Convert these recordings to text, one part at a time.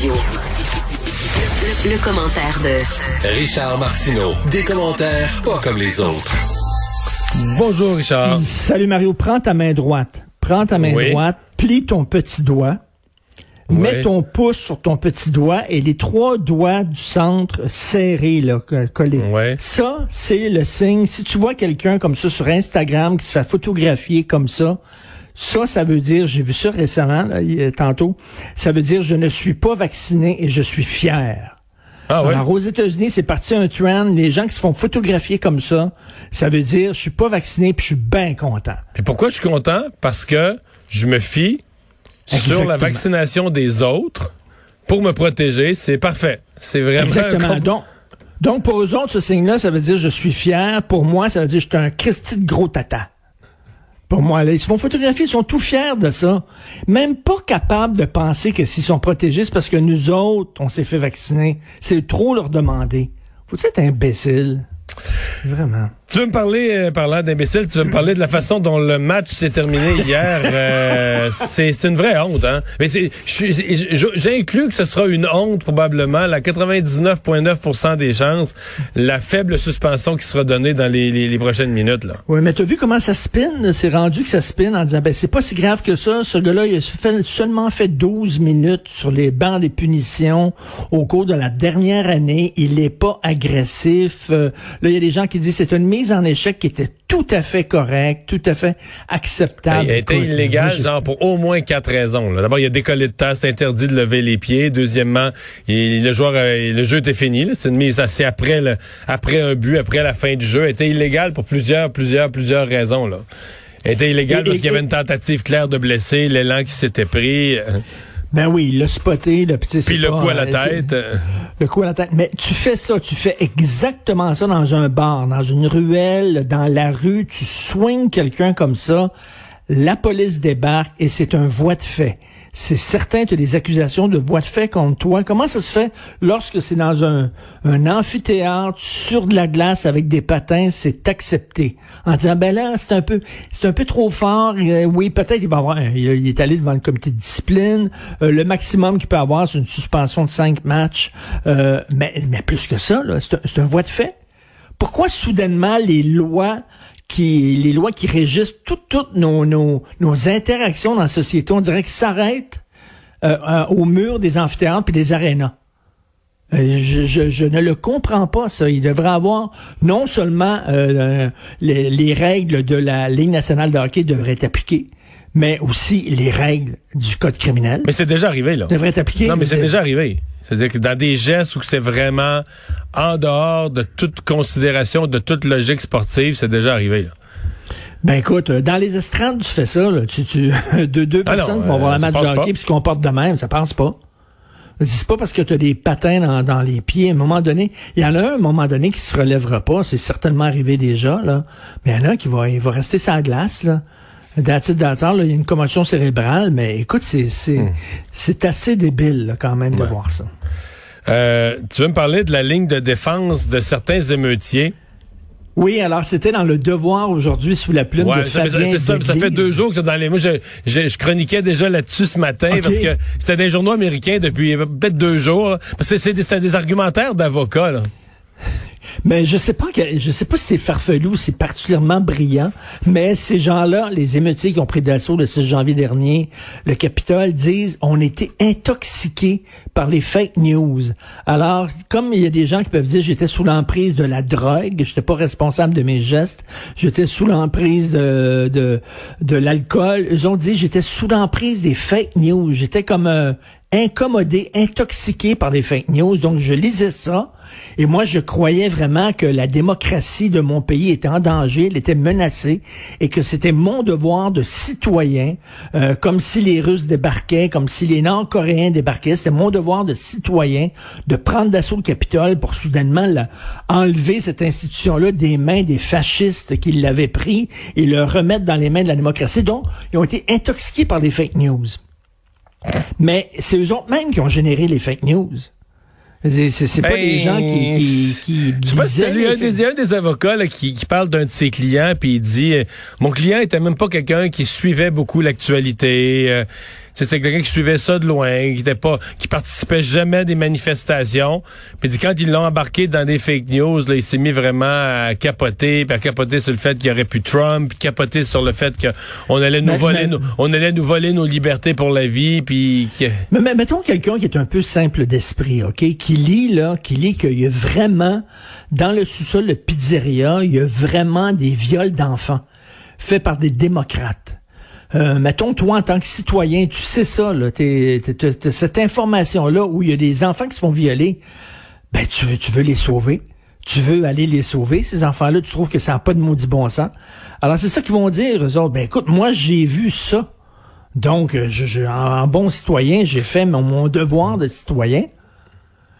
Radio. Le, le commentaire de Richard Martineau. Des commentaires pas comme les autres. Bonjour, Richard. Salut Mario, prends ta main droite. Prends ta main Oui. droite, plie ton petit doigt, mets ton pouce sur ton petit doigt et les trois doigts du centre serrés, là, co- collés. Ouais. Ça, c'est le signe. Si tu vois quelqu'un comme ça sur Instagram qui se fait photographier comme ça, ça, ça veut dire, j'ai vu ça récemment, là, a- tantôt, ça veut dire je ne suis pas vacciné et je suis fier. Ah ouais. Alors, aux États-Unis, c'est parti un trend. Les gens qui se font photographier comme ça, ça veut dire je suis pas vacciné puis je suis bien content. Puis pourquoi je suis content? Parce que je me fie sur la vaccination des autres pour me protéger. C'est parfait. C'est vraiment... Exactement. un Donc, donc, pour eux autres, ce signe-là, ça veut dire je suis fier. Pour moi, ça veut dire je suis un Christy de gros tata. Pour moi, là, ils se font photographier, ils sont tout fiers de ça. Même pas capables de penser que s'ils sont protégés, c'est parce que nous autres, on s'est fait vacciner. C'est trop leur demander. Faut-tu être imbécile? Vraiment. Tu veux me parler, euh, parlant d'imbécile, tu veux me parler de la façon dont le match s'est terminé hier. euh, c'est une vraie honte, hein. Mais j'inclus que ce sera une honte probablement. La 99,9% des chances, la faible suspension qui sera donnée dans les, les- les prochaines minutes là. Oui, mais t'as vu comment ça spin? C'est rendu que ça spin en disant, ben, c'est pas si grave que ça. Ce gars-là, il a seulement fait 12 minutes sur les bancs des punitions au cours de la dernière année. Il est pas agressif. Euh, là, il y a des gens qui disent c'est une en échec qui était tout à fait correcte, tout à fait acceptable. J'ai- genre pour au moins quatre raisons. D'abord, il a décollé de terre, c'est interdit de lever les pieds. Deuxièmement, il- le joueur, euh, le jeu était fini. C'est une mise assez après, le, après un but, après la fin du jeu. Il était illégal pour plusieurs, plusieurs, plusieurs raisons. Là. Il était illégal Et- parce qu'il y avait une tentative claire de blesser, l'élan qui s'était pris, Ben oui, le spoté, le petit. puis le coup à la tête. euh. Le coup à la tête. Mais tu fais ça, tu fais exactement ça dans un bar, dans une ruelle, dans la rue, tu soignes quelqu'un comme ça, la police débarque et c'est un voie de fait. C'est certain, as des accusations de voie de fait contre toi. Comment ça se fait lorsque c'est dans un, amphithéâtre, sur de la glace, avec des patins, c'est accepté? En disant, ben là, c'est un peu, c'est un peu trop fort. Euh, oui, peut-être il va avoir, il, est allé devant le comité de discipline. Euh, le maximum qu'il peut avoir, c'est une suspension de cinq matchs. Euh, mais, mais plus que ça, c'est un, c'est un voie de fait. Pourquoi soudainement les lois qui les lois qui régissent toutes toutes nos, nos, nos interactions dans la société, on dirait qu'ils s'arrêtent euh, euh, au mur des amphithéâtres et des arénas. Euh, je, je, je ne le comprends pas, ça. Il devrait avoir non seulement euh, les, les règles de la Ligue nationale de hockey devraient être appliquées, mais aussi les règles du code criminel Mais c'est déjà arrivé, là. devraient être appliquées. Non, mais c'est déjà arrivé. C'est-à-dire que dans des gestes où c'est vraiment en dehors de toute considération, de toute logique sportive, c'est déjà arrivé, là. Ben écoute, euh, dans les estrades, tu fais ça, là. Tu, tu, de deux Ah non, personnes qui vont voir euh, la ça match de hockey puis se comportent de même, ça passe pas. C'est pas parce que tu as des patins dans, dans les pieds. À un moment donné, il y en a un, à un moment donné, qui se relèvera pas. C'est certainement arrivé déjà, là. Mais il y en a un qui va, il va rester la glace, là. That's it, that's all, là. Il y a une commotion cérébrale, mais écoute, c'est, Hmm. assez débile, là, quand même, de voir ça. Euh, tu veux me parler de la ligne de défense de certains émeutiers? Oui, alors c'était dans le devoir aujourd'hui sous la plume Ouais, de ça, Fabien c'est ça, ça fait deux jours que c'est dans les. Moi, je, je, je chroniquais déjà là-dessus ce matin parce que c'était des journaux américains depuis peut-être deux jours. là. Parce que c'est des, c'est des argumentaires d'avocats. Mais je sais pas que, je sais pas si c'est farfelu ou c'est particulièrement brillant, mais ces gens-là, les émeutiers qui ont pris d'assaut le 6 janvier dernier, le Capitole, disent on était intoxiqués par les fake news. Alors, comme il y a des gens qui peuvent dire j'étais sous l'emprise de la drogue, j'étais pas responsable de mes gestes, j'étais sous l'emprise de, de, de l'alcool, ils ont dit j'étais sous l'emprise des fake news, j'étais comme euh, incommodé, intoxiqué par les fake news. Donc, je lisais ça et moi, je croyais vraiment que la démocratie de mon pays était en danger, elle était menacée et que c'était mon devoir de citoyen, euh, comme si les Russes débarquaient, comme si les Nord-Coréens débarquaient. C'était mon devoir de citoyen de prendre d'assaut le Capitole pour soudainement enlever cette institution-là des mains des fascistes qui l'avaient pris et le remettre dans les mains de la démocratie. Donc, ils ont été intoxiqués par les fake news. Mais c'est eux autres mêmes qui ont généré les fake news. C'est pas Ben, des gens qui, qui, qui Je sais pas si lui, un des, un des avocats là, qui, qui parle d'un de ses clients, puis il dit euh, Mon client était même pas quelqu'un qui suivait beaucoup l'actualité. euh, C'est quelqu'un qui suivait ça de loin, qui était pas, qui participait jamais à des manifestations. Puis quand ils l'ont embarqué dans des fake news, là, il s'est mis vraiment à capoter, puis à capoter sur le fait qu'il y aurait plus Trump, puis capoter sur le fait qu'on allait nous voler, nos, on allait nous voler nos libertés pour la vie, puis. Mais, mais mettons quelqu'un qui est un peu simple d'esprit, ok, qui lit là, qui lit qu'il y a vraiment dans le sous-sol de pizzeria, il y a vraiment des viols d'enfants faits par des démocrates. Euh, mettons, toi, en tant que citoyen, tu sais ça, là, t'es, cette information-là où il y a des enfants qui se font violer, ben, tu veux, tu veux les sauver. Tu veux aller les sauver, ces enfants-là, tu trouves que ça n'a pas de maudit bon sens. Alors, c'est ça qu'ils vont dire, eux autres. Ben, écoute, moi, j'ai vu ça. Donc, je, en, bon citoyen, j'ai fait mon devoir de citoyen.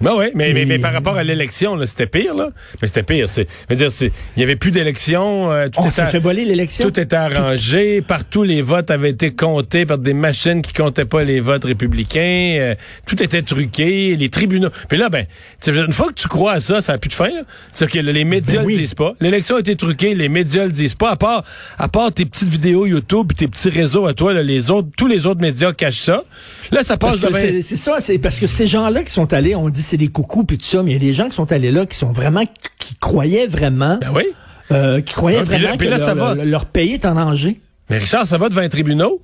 Ben oui, mais, mais, mais, par rapport à l'élection, c'était pire, là. Mais c'était pire. C'est, veux dire, il y avait plus d'élection. Euh, tout On s'est fait voler l'élection? Tout était arrangé. Partout, les votes avaient été comptés par des machines qui comptaient pas les votes républicains. Euh, tout était truqué. Les tribunaux. Puis là, ben, une fois que tu crois à ça, ça n'a plus de fin. C'est-à-dire que les médias ben le disent pas. L'élection a été truquée. Les médias le disent pas. À part, à part tes petites vidéos YouTube, tes petits réseaux à toi, là, les autres, tous les autres médias cachent ça. Là, ça passe devant. C'est ça. C'est parce que ces gens-là qui sont allés, on dit c'est des coucous puis tout ça, mais il y a des gens qui sont allés là qui sont vraiment qui croyaient vraiment ben oui. euh, qui croyaient vraiment que leur, pays est en danger. Mais Richard, ça va devant les tribunaux?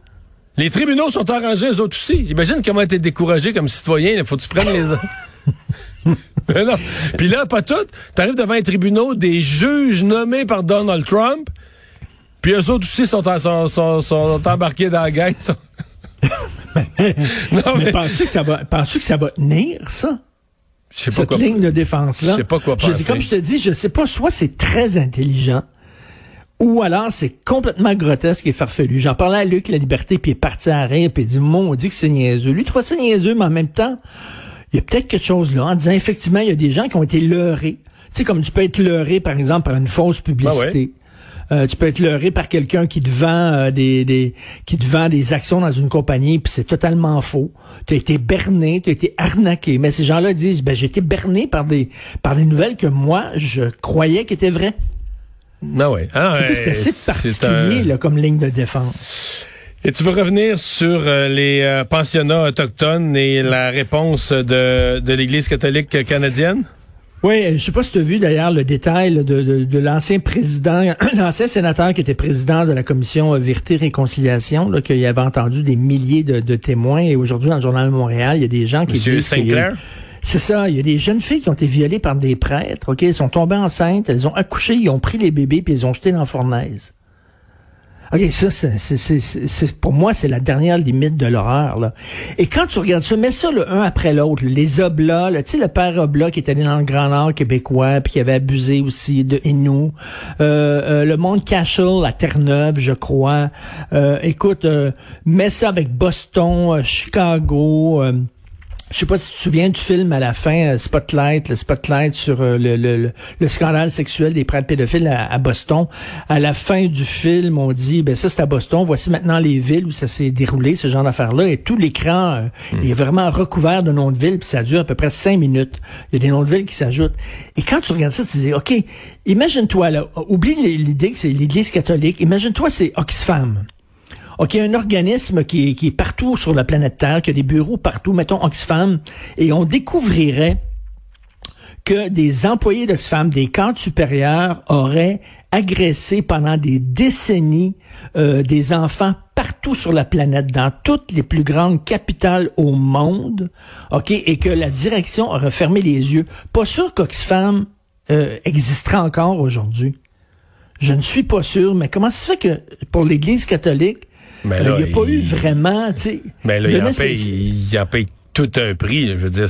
Les tribunaux sont arrangés, eux autres aussi. Imagine comment t'es découragé comme citoyen. Il faut que tu prennes les... mais non. Puis là, pas tout. T'arrives devant les tribunaux des juges nommés par Donald Trump. Puis eux autres aussi sont, sont, sont, embarqués dans la gang. non, mais, penses-tu que ça va, penses-tu que ça va tenir, ça? Je sais pas cette ligne de défense-là. Je sais pas quoi penser. comme je te dis, je sais pas, soit c'est très intelligent, ou alors c'est complètement grotesque et farfelu. J'en parlais à Luc La Liberté, puis il est parti à rire, puis il dit, mon, on dit que c'est niaiseux. Lui, il trouve ça niaiseux, mais en même temps, il y a peut-être quelque chose là, en disant, effectivement, il y a des gens qui ont été leurrés. Tu sais, comme tu peux être leurré, par exemple, par une fausse publicité. Euh, tu peux être leurré par quelqu'un qui te vend euh, des, des, qui te vend des actions dans une compagnie, puis c'est totalement faux. Tu as été berné, tu as été arnaqué. Mais ces gens-là disent, ben j'ai été berné par des par des nouvelles que moi je croyais qu'étaient vraies. Ah ouais. Ah c'est assez particulier là, comme ligne de défense. Et tu veux revenir sur euh, les pensionnats autochtones et la réponse de, de l'Église catholique canadienne? Oui, je sais pas si tu as vu d'ailleurs le détail de, de, de l'ancien président, l'ancien sénateur qui était président de la commission Vérité Réconciliation, là, qui avait entendu des milliers de, de témoins. Et aujourd'hui, dans le Journal de Montréal, il y a des gens qui Monsieur disent... Sinclair? C'est ça. Il y a des jeunes filles qui ont été violées par des prêtres. Ok, elles sont tombées enceintes, elles ont accouché, ils ont pris les bébés puis ils ont jeté dans la fournaise. OK, ça, c'est, pour moi, c'est la dernière limite de l'horreur. Là. Et quand tu regardes ça, mets ça le un après l'autre. Les Oblats, tu sais, le père Oblat qui est allé dans le Grand Nord québécois, puis qui avait abusé aussi de Inou. Euh, euh, le monde Cashel à Terre-Neuve, je crois. Euh, écoute, mets ça avec Boston, Chicago je sais pas si tu te souviens du film à la fin, euh, Spotlight, le Spotlight sur euh, le, le, le, scandale sexuel des prêtres pédophiles à, Boston. À la fin du film, on dit, ben ça c'est à Boston, voici maintenant les villes où ça s'est déroulé, ce genre d'affaires-là, et tout l'écran euh, hmm. est vraiment recouvert de noms de villes, puis ça dure à peu près cinq minutes. Il y a des noms de villes qui s'ajoutent. Et quand tu regardes ça, tu dis, OK, imagine-toi, là, oublie l'idée que c'est l'Église catholique, imagine-toi c'est Oxfam. OK, un organisme qui est, partout sur la planète Terre, qui a des bureaux partout, mettons Oxfam, et on découvrirait que des employés d'Oxfam, des cadres supérieurs, auraient agressé pendant des décennies euh, des enfants partout sur la planète, dans toutes les plus grandes capitales au monde, ok, et que la direction aurait fermé les yeux. Pas sûr qu'Oxfam euh, existera encore aujourd'hui. Je ne suis pas sûr, mais comment ça se fait que pour l'Église catholique, mais euh, il n'y a pas eu vraiment, tu sais. Mais là, il en, paye, il en paye tout un prix. je veux dire,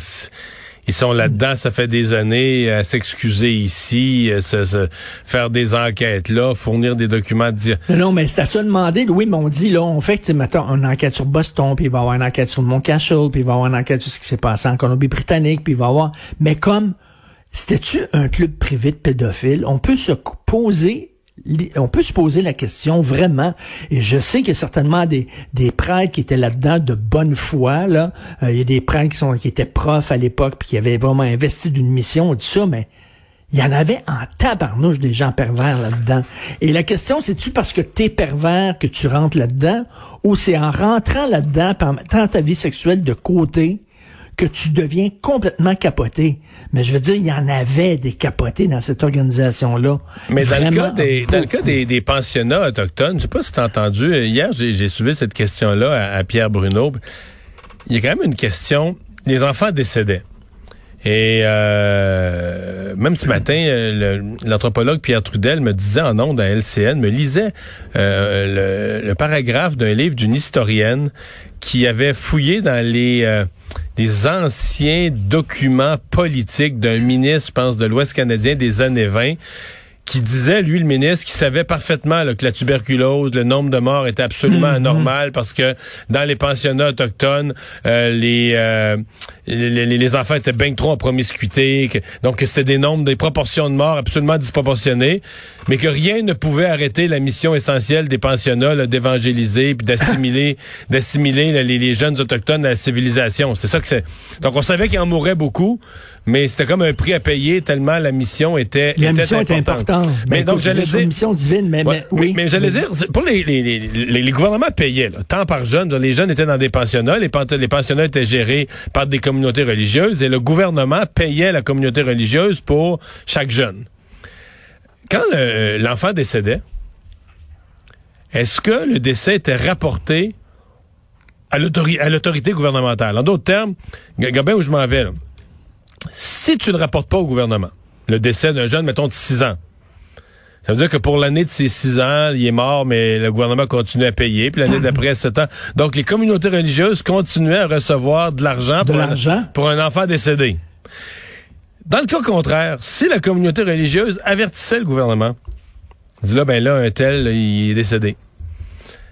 ils sont là-dedans, ça fait des années, à s'excuser ici, se, faire des enquêtes là, fournir des documents. Dire... Non, mais c'est à se demander. Oui, mais on dit, là, on fait, mettons, une enquête sur Boston, puis il va y avoir une enquête sur Mont Cachel, puis il va y avoir une enquête sur ce qui s'est passé en Colombie-Britannique, puis il va y avoir... Mais comme, c'était-tu un club privé de pédophiles? On peut se poser on peut se poser la question vraiment, et je sais qu'il y a certainement des, des prêtres qui étaient là-dedans de bonne foi, là. Euh, il y a des prêtres qui, sont, qui étaient profs à l'époque, puis qui avaient vraiment investi d'une mission, tout ça, mais il y en avait en tabarnouche des gens pervers là-dedans. Et la question, c'est-tu parce que t'es pervers que tu rentres là-dedans, ou c'est en rentrant là-dedans, en mettant ta vie sexuelle de côté, que tu deviens complètement capoté. Mais je veux dire, il y en avait des capotés dans cette organisation-là. Mais dans le cas, des, dans le cas des, des, pensionnats autochtones, je sais pas si tu as entendu, hier j'ai suivi cette question-là à, Pierre Bruno. Il y a quand même une question, les enfants décédaient. Et euh, même ce matin, euh, l'anthropologue Pierre Trudel me disait en ondes à LCN, me lisait euh, le, le, paragraphe d'un livre d'une historienne qui avait fouillé dans les des anciens documents politiques d'un ministre, je pense, de l'Ouest canadien des années 20 qui disait, lui, le ministre, qui savait parfaitement que la tuberculose, le nombre de morts était absolument mhm. anormal parce que dans les pensionnats autochtones, euh, euh, les, les, les, enfants étaient bien trop en promiscuité, que, donc c'était des nombres, des proportions de morts absolument disproportionnées, mais que rien ne pouvait arrêter la mission essentielle des pensionnats d'évangéliser puis d'assimiler d'assimiler les, les, jeunes autochtones à la civilisation. C'est ça que c'est. Donc on savait qu'il en mourrait beaucoup, mais c'était comme un prix à payer tellement la mission était, la mission importante. Mais ben, donc j'allais dire mission divine, mais, oui. Mais, j'allais dire pour les, les, les, les, gouvernements payaient là, tant par jeune. Les jeunes étaient dans des pensionnats, les, les pensionnats étaient gérés par des communautés religieuses et le gouvernement payait la communauté religieuse pour chaque jeune. Quand l'enfant décédait, est-ce que le décès était rapporté à l'autorité gouvernementale? En d'autres termes, regarde où je m'en vais. Là si tu ne rapportes pas au gouvernement le décès d'un jeune, mettons, de 6 ans, ça veut dire que pour l'année de ses 6 ans, il est mort, mais le gouvernement continue à payer. Puis l'année d'après, 7 ans. Donc, les communautés religieuses continuaient à recevoir de l'argent pour, pour, un enfant décédé. Dans le cas contraire, si la communauté religieuse avertissait le gouvernement, dit là, ben là, un tel, il est décédé.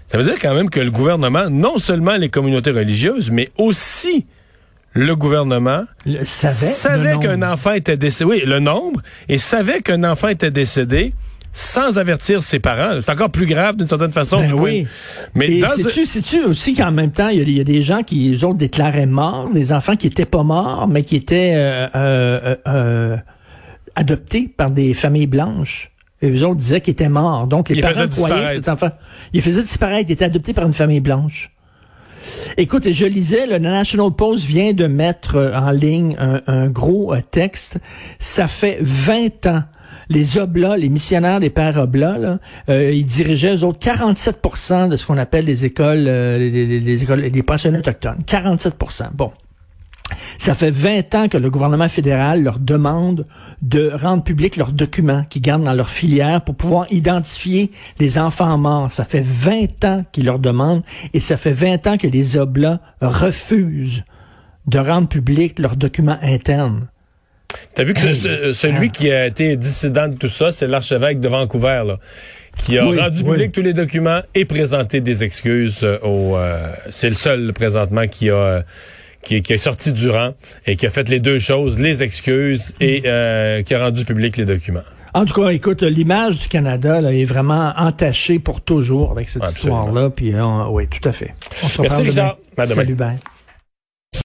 Ça veut dire quand même que le gouvernement, non seulement les communautés religieuses, mais aussi le gouvernement savait, qu'un enfant était décédé. Oui, le nombre, et savait qu'un enfant était décédé sans avertir ses parents. C'est encore plus grave d'une certaine façon. Ben oui. Mais sais-tu, aussi qu'en même temps, il y, a des gens qui les autres déclaraient morts, des enfants qui étaient pas morts, mais qui étaient euh, euh, euh, adoptés par des familles blanches. Et eux autres disaient qu'ils étaient morts. Donc les parents croyaient cet enfant. Ils faisaient disparaître. Il était adopté par une famille blanche. Écoute, je lisais, le National Post vient de mettre en ligne un, gros texte. Ça fait 20 ans les Oblats, les missionnaires des pères Oblats, euh, ils dirigeaient eux autres 47% de ce qu'on appelle les écoles, les, écoles, les pensionnats autochtones. 47% Bon. Ça fait 20 ans que le gouvernement fédéral leur demande de rendre public leurs documents qu'ils gardent dans leur filière pour pouvoir identifier les enfants morts. Ça fait 20 ans qu'ils leur demandent et ça fait 20 ans que les Oblats refusent de rendre public leurs documents internes. T'as vu que celui qui a été dissident de tout ça, c'est l'archevêque de Vancouver, là, qui a rendu public tous les documents et présenté des excuses euh, au... Euh, c'est le seul présentement qui a qui, est sorti du rang et qui a fait les deux choses, les excuses et euh, qui a rendu public les documents. En tout cas, écoute, l'image du Canada là, est vraiment entachée pour toujours avec cette histoire-là. Puis, oui, tout à fait. On se Merci, Richard. Salut, Ben.